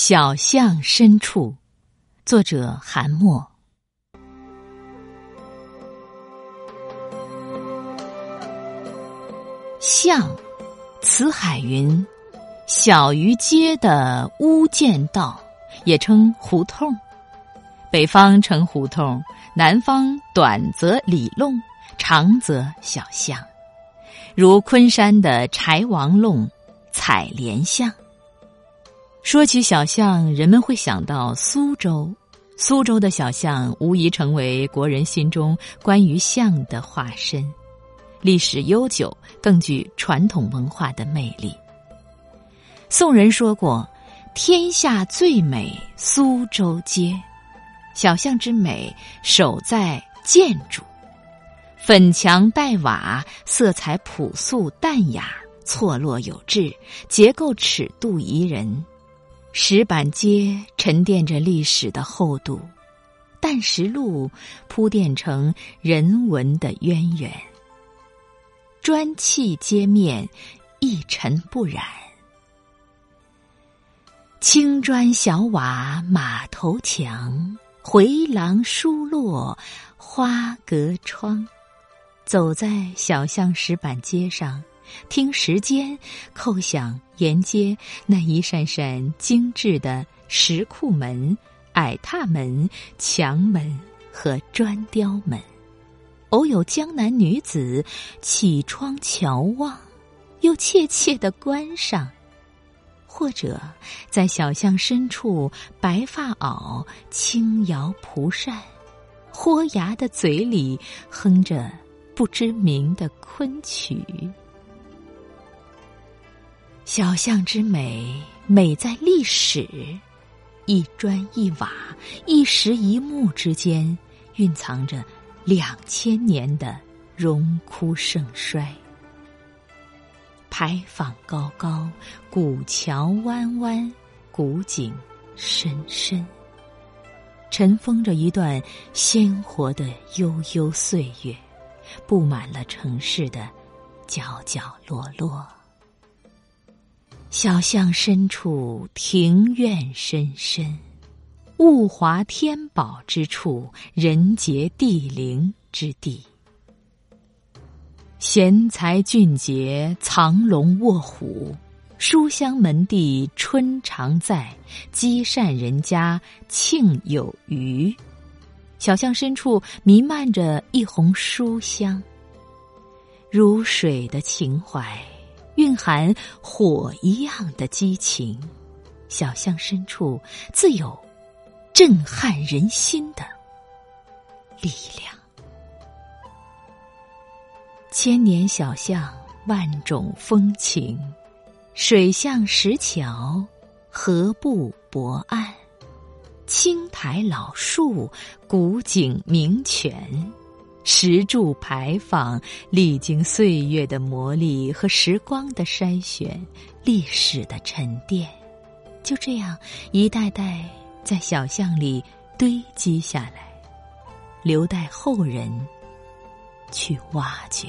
小巷深处，作者韩墨。巷，辞海云，小于街的屋涧道，也称胡同。北方称胡同，南方短则里弄，长则小巷。如昆山的柴王弄、采莲巷。说起小巷，人们会想到苏州。苏州的小巷无疑成为国人心中关于巷的化身，历史悠久，更具传统文化的魅力。宋人说过：“天下最美苏州街。”小巷之美，首在建筑，粉墙黛瓦，色彩朴素淡雅，错落有致，结构尺度宜人。石板街沉淀着历史的厚度，淡石路铺垫成人文的渊源。砖砌街面一尘不染，青砖小瓦马头墙，回廊疏落花格窗。走在小巷石板街上。听时间叩响沿街那一扇扇精致的石库门、矮踏门、墙门和砖雕门，偶有江南女子起窗瞧望，又怯怯的关上；或者在小巷深处，白发袄轻摇蒲扇，豁牙的嘴里哼着不知名的昆曲。小巷之美，美在历史。一砖一瓦、一石一木之间，蕴藏着两千年的荣枯盛衰。牌坊高高，古桥弯弯，古井深深，尘封着一段鲜活的悠悠岁月，布满了城市的角角落落。小巷深处，庭院深深，物华天宝之处，人杰地灵之地。贤才俊杰，藏龙卧虎，书香门第春常在，积善人家庆有余。小巷深处弥漫着一泓书香，如水的情怀。蕴含火一样的激情，小巷深处自有震撼人心的力量。千年小巷，万种风情，水巷石桥，河步泊岸，青苔老树，古井名泉。石柱牌坊，历经岁月的磨砺和时光的筛选，历史的沉淀，就这样一代代在小巷里堆积下来，留待后人去挖掘。